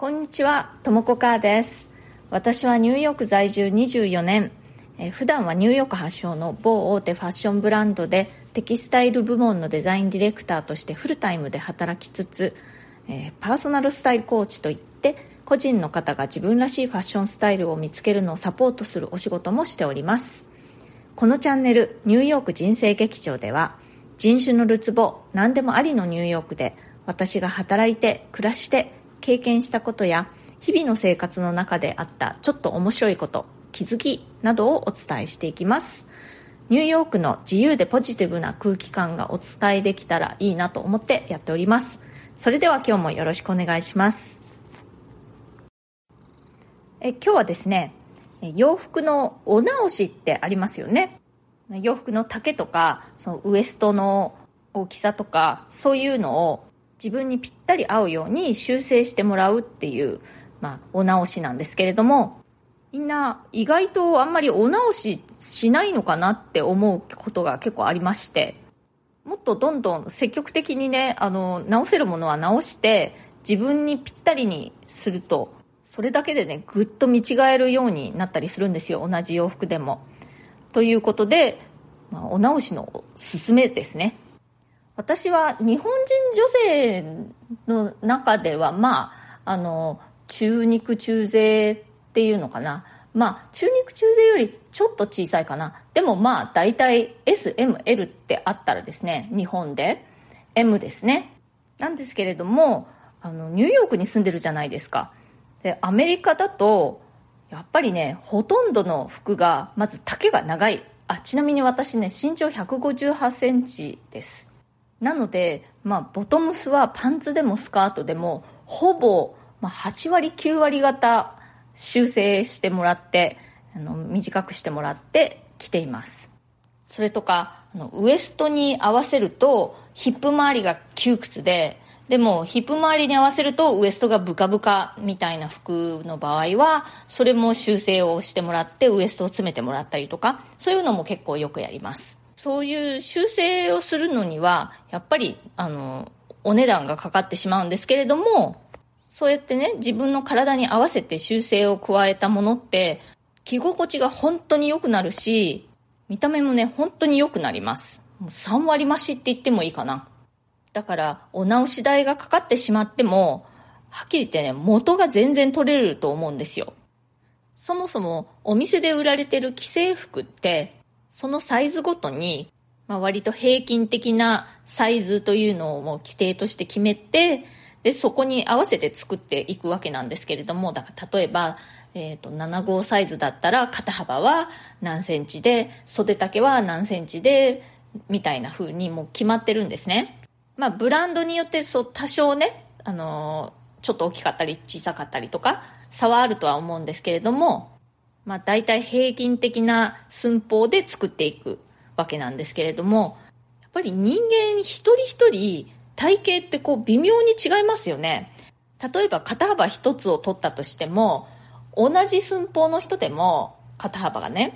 こんにちは、ともこかーです。私はニューヨーク在住24年、え、普段はニューヨーク発祥の某大手ファッションブランドでテキスタイル部門のデザインディレクターとしてフルタイムで働きつつ、え、パーソナルスタイルコーチといって個人の方が自分らしいファッションスタイルを見つけるのをサポートするお仕事もしておりますこのチャンネル「ニューヨーク人生劇場」では人種のるつぼ何でもありのニューヨークで私が働いて暮らして経験したことや日々の生活の中であったちょっと面白いこと気づきなどをお伝えしていきます。ニューヨークの自由でポジティブな空気感がお伝えできたらいいなと思ってやっております。それでは今日もよろしくお願いします。え今日はですね洋服のお直しってありますよね。洋服の丈とかそのウエストの大きさとかそういうのを自分にぴったり合うように修正してもらうっていう、まあ、お直しなんですけれどもみんな意外とあんまりお直ししないのかなって思うことが結構ありましてもっとどんどん積極的にねあの直せるものは直して自分にぴったりにするとそれだけでねぐっと見違えるようになったりするんですよ同じ洋服でも。ということで、まあ、お直しのすすめですね私は日本人女性の中ではまああの中肉中背っていうのかな。まあ中肉中背よりちょっと小さいかな。でもまあ大体 SML ってあったらですね日本で。M ですね。なんですけれどもあのニューヨークに住んでるじゃないですか。でアメリカだとやっぱりねほとんどの服がまず丈が長い。あちなみに私ね身長1 5 8センチです。なので、まあ、ボトムスはパンツでもスカートでもほぼ、まあ、8割9割方修正してもらってあの短くしてもらって着ています。それとかあのウエストに合わせるとヒップ周りが窮屈ででもヒップ周りに合わせるとウエストがブカブカみたいな服の場合はそれも修正をしてもらってウエストを詰めてもらったりとかそういうのも結構よくやります。そういう修正をするのにはやっぱりあのお値段がかかってしまうんですけれどもそうやってね自分の体に合わせて修正を加えたものって着心地が本当に良くなるし見た目もね本当に良くなります。もう3割増しって言ってもいいかな。だからお直し代がかかってしまってもはっきり言ってね元が全然取れると思うんですよ。そもそもお店で売られてる既製服ってそのサイズごとに、まあ、割と平均的なサイズというのをもう規定として決めてでそこに合わせて作っていくわけなんですけれどもだから例えば、えーと、7号サイズだったら肩幅は何センチで袖丈は何センチでみたいな風にもう決まってるんですね。まあ、ブランドによってそう多少ね、あのー、ちょっと大きかったり小さかったりとか差はあるとは思うんですけれども、まあ、大体平均的な寸法で作っていくわけなんですけれどもやっぱり人間一人一人体型ってこう微妙に違いますよね。例えば肩幅一つを取ったとしても同じ寸法の人でも肩幅がね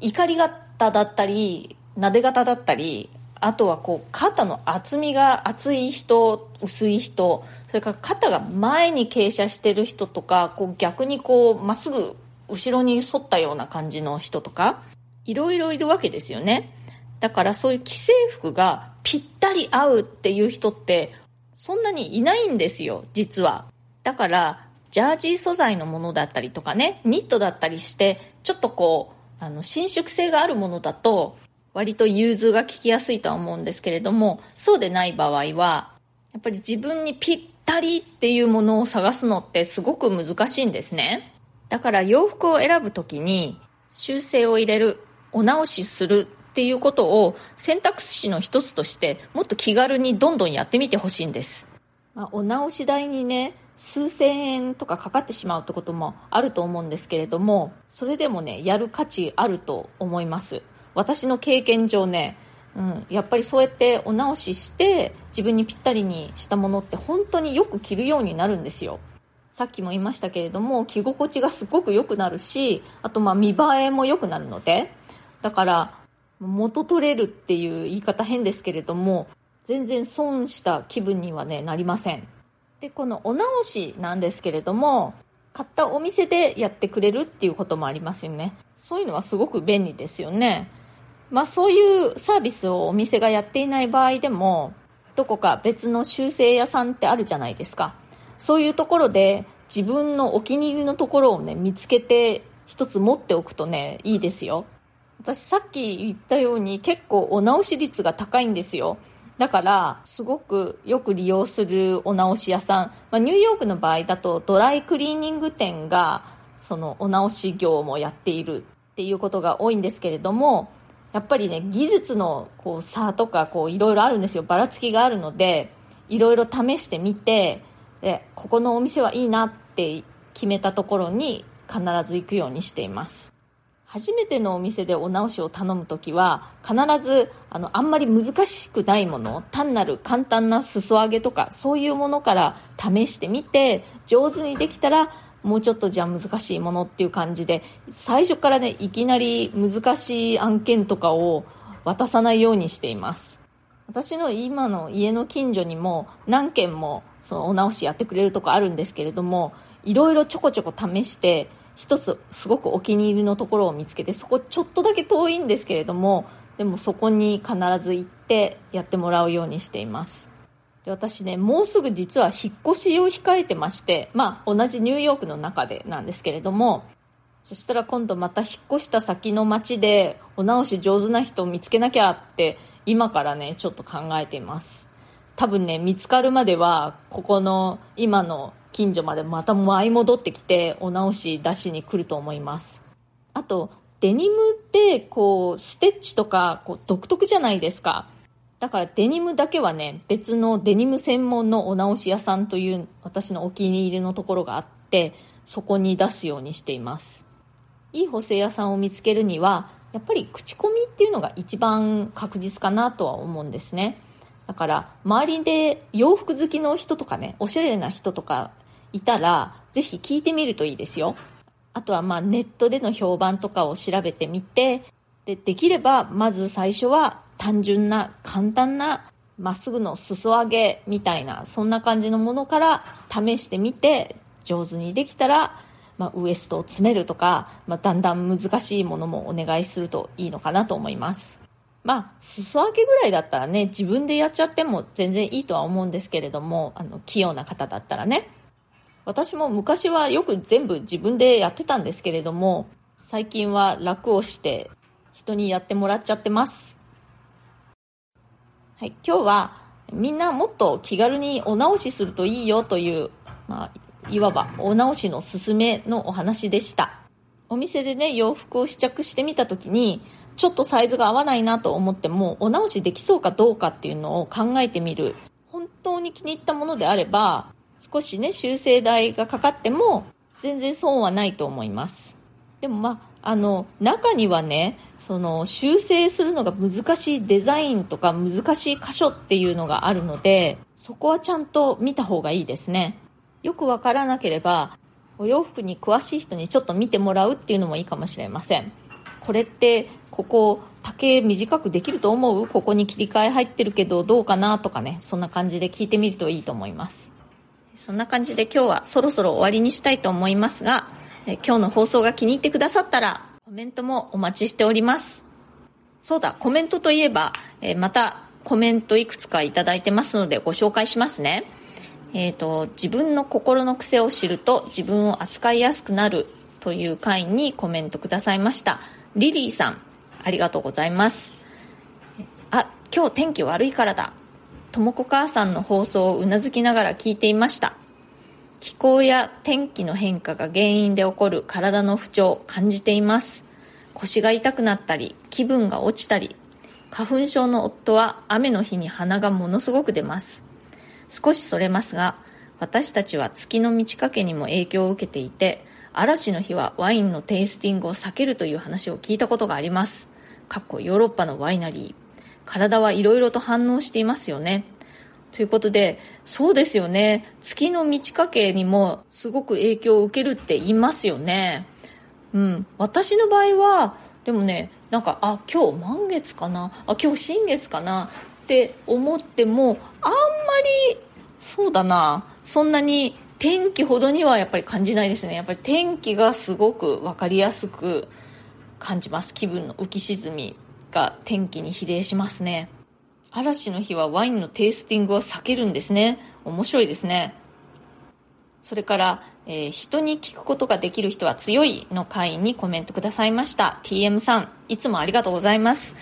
怒り型だったりなで型だったりあとはこう肩の厚みが厚い人薄い人それから肩が前に傾斜してる人とかこう逆にこうまっすぐ後ろに反ったような感じの人とかいろいろいるわけですよねだからそういう既製服がぴったり合うっていう人ってそんなにいないんですよ実はだからジャージー素材のものだったりとかねニットだったりしてちょっとこうあの伸縮性があるものだと割と融通が利きやすいとは思うんですけれども、そうでない場合は、やっぱり自分にぴったりっていうものを探すのってすごく難しいんですね。だから洋服を選ぶときに修正を入れる、お直しするっていうことを選択肢の一つとしてもっと気軽にどんどんやってみてほしいんです。まあ、お直し代にね、数千円とかかかってしまうってこともあると思うんですけれども、それでもね、やる価値あると思います。私の経験上ね、うん、やっぱりそうやってお直しして自分にぴったりにしたものって本当によく着るようになるんですよさっきも言いましたけれども着心地がすごく良くなるしあとまあ見栄えも良くなるのでだから元取れるっていう言い方変ですけれども全然損した気分にはねなりません。でこのお直しなんですけれども買ったお店でやってくれるっていうこともありますよね。そういうのはすごく便利ですよね。まあそういうサービスをお店がやっていない場合でもどこか別の修正屋さんってあるじゃないですか。そういうところで自分のお気に入りのところをね見つけて一つ持っておくとねいいですよ。私さっき言ったように結構お直し率が高いんですよ。だからすごくよく利用するお直し屋さん、まあ、ニューヨークの場合だとドライクリーニング店がそのお直し業もやっているっていうことが多いんですけれどもやっぱりね技術のこう差とかこういろいろあるんですよ。ばらつきがあるのでいろいろ試してみてでここのお店はいいなって決めたところに必ず行くようにしています。初めてのお店でお直しを頼む時は必ずあのあんまり難しくないもの単なる簡単な裾上げとかそういうものから試してみて上手にできたらもうちょっとじゃあ難しいものっていう感じで最初からねいきなり難しい案件とかを渡さないようにしています。私の今の家の近所にも何軒もそのお直しやってくれるとこあるんですけれどもいろいろちょこちょこ試して一つすごくお気に入りのところを見つけてそこちょっとだけ遠いんですけれどもでもそこに必ず行ってやってもらうようにしています。で私ねもうすぐ実は引っ越しを控えてましてまあ同じニューヨークの中でなんですけれどもそしたら今度また引っ越した先の町でお直し上手な人を見つけなきゃって今からねちょっと考えています。多分ね見つかるまではここの今の近所までまた舞い戻ってきてお直し出しに来ると思います。あとデニムってこうステッチとかこう独特じゃないですか。だからデニムだけはね別のデニム専門のお直し屋さんという私のお気に入りのところがあってそこに出すようにしています。いい補正屋さんを見つけるにはやっぱり口コミっていうのが一番確実かなとは思うんですね。だから周りで洋服好きの人とかねおしゃれな人とかいたら、ぜひ聞いてみるといいですよ。あとはまあネットでの評判とかを調べてみて、で、できればまず最初は単純な簡単なまっすぐの裾上げみたいな、そんな感じのものから試してみて、上手にできたら、まあ、ウエストを詰めるとか、まあ、だんだん難しいものもお願いするといいのかなと思います。まあ、裾上げぐらいだったらね、自分でやっちゃっても全然いいとは思うんですけれども、あの、器用な方だったらね。私も昔はよく全部自分でやってたんですけれども、最近は楽をして人にやってもらっちゃってます。はい、今日はみんなもっと気軽にお直しするといいよという、まあ、いわばお直しのすすめのお話でした。お店でね、洋服を試着してみた時に、ちょっとサイズが合わないなと思っても、お直しできそうかどうかっていうのを考えてみる。本当に気に入ったものであれば、少しね、修正代がかかっても、全然損はないと思います。でもまあ、あの、中にはね、その、修正するのが難しいデザインとか難しい箇所っていうのがあるので、そこはちゃんと見た方がいいですね。よくわからなければ、お洋服に詳しい人にちょっと見てもらうっていうのもいいかもしれません。これって、ここ、丈短くできると思う？ここに切り替え入ってるけどどうかな？とかね、そんな感じで聞いてみるといいと思います。そんな感じで今日はそろそろ終わりにしたいと思いますが、え今日の放送が気に入ってくださったら、コメントもお待ちしております。そうだ、コメントといえば、えまたコメントいくつかいただいてますのでご紹介しますね。えっ、ー、と、自分の心の癖を知ると自分を扱いやすくなるという回にコメントくださいました。リリーさん、ありがとうございます。あ、今日天気悪いからだ。ともこ母さんの放送をうなずきながら聞いていました気候や天気の変化が原因で起こる体の不調を感じています腰が痛くなったり気分が落ちたり花粉症の夫は雨の日に鼻がものすごく出ます少しそれますが私たちは月の満ち欠けにも影響を受けていて嵐の日はワインのテイスティングを避けるという話を聞いたことがありますかっこヨーロッパのワイナリー体はいろいろと反応していますよね。ということで、そうですよね。月の満ち欠けにもすごく影響を受けるって言いますよね。うん。私の場合は、でもね、なんか、あ、今日満月かなあ、今日新月かなって思っても、あんまりそうだなそんなに天気ほどにはやっぱり感じないですね。やっぱり天気がすごく分かりやすく感じます。気分の浮き沈みが天気に比例しますね。嵐の日はワインのテイスティングを避けるんですね。面白いですね。それから、えー、人に聞くことができる人は強いの会にコメントくださいました。TM さんいつもありがとうございます。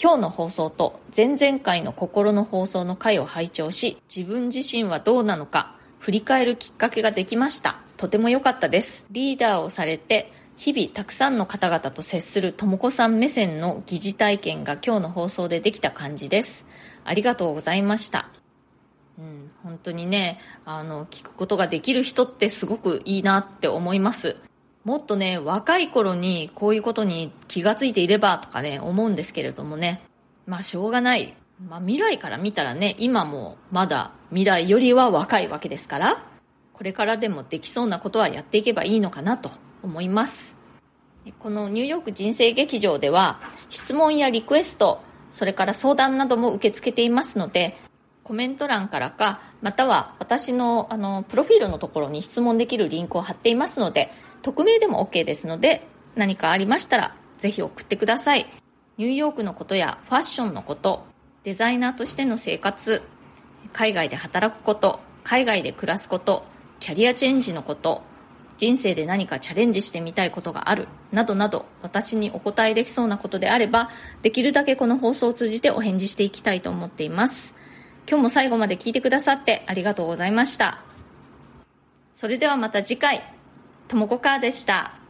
今日の放送と前々回の心の放送の回を拝聴し自分自身はどうなのか振り返るきっかけができました。とても良かったです。リーダーをされて日々たくさんの方々と接するとも子さん目線の疑似体験が今日の放送でできた感じです。ありがとうございました。うん、本当にねあの聞くことができる人ってすごくいいなって思います。もっとね若い頃にこういうことに気がついていればとかね思うんですけれどもね。まあしょうがない。まあ、未来から見たらね今もまだ未来よりは若いわけですからこれからでもできそうなことはやっていけばいいのかなと思います。このニューヨーク人生劇場では質問やリクエストそれから相談なども受け付けていますのでコメント欄からかまたは私のあのプロフィールのところに質問できるリンクを貼っていますので匿名でも OK ですので何かありましたらぜひ送ってください。ニューヨークのことやファッションのことデザイナーとしての生活海外で働くこと海外で暮らすことキャリアチェンジのこと人生で何かチャレンジしてみたいことがあるなどなど私にお答えできそうなことであればできるだけこの放送を通じてお返事していきたいと思っています。今日も最後まで聞いてくださってありがとうございました。それではまた次回。ともこかーでした。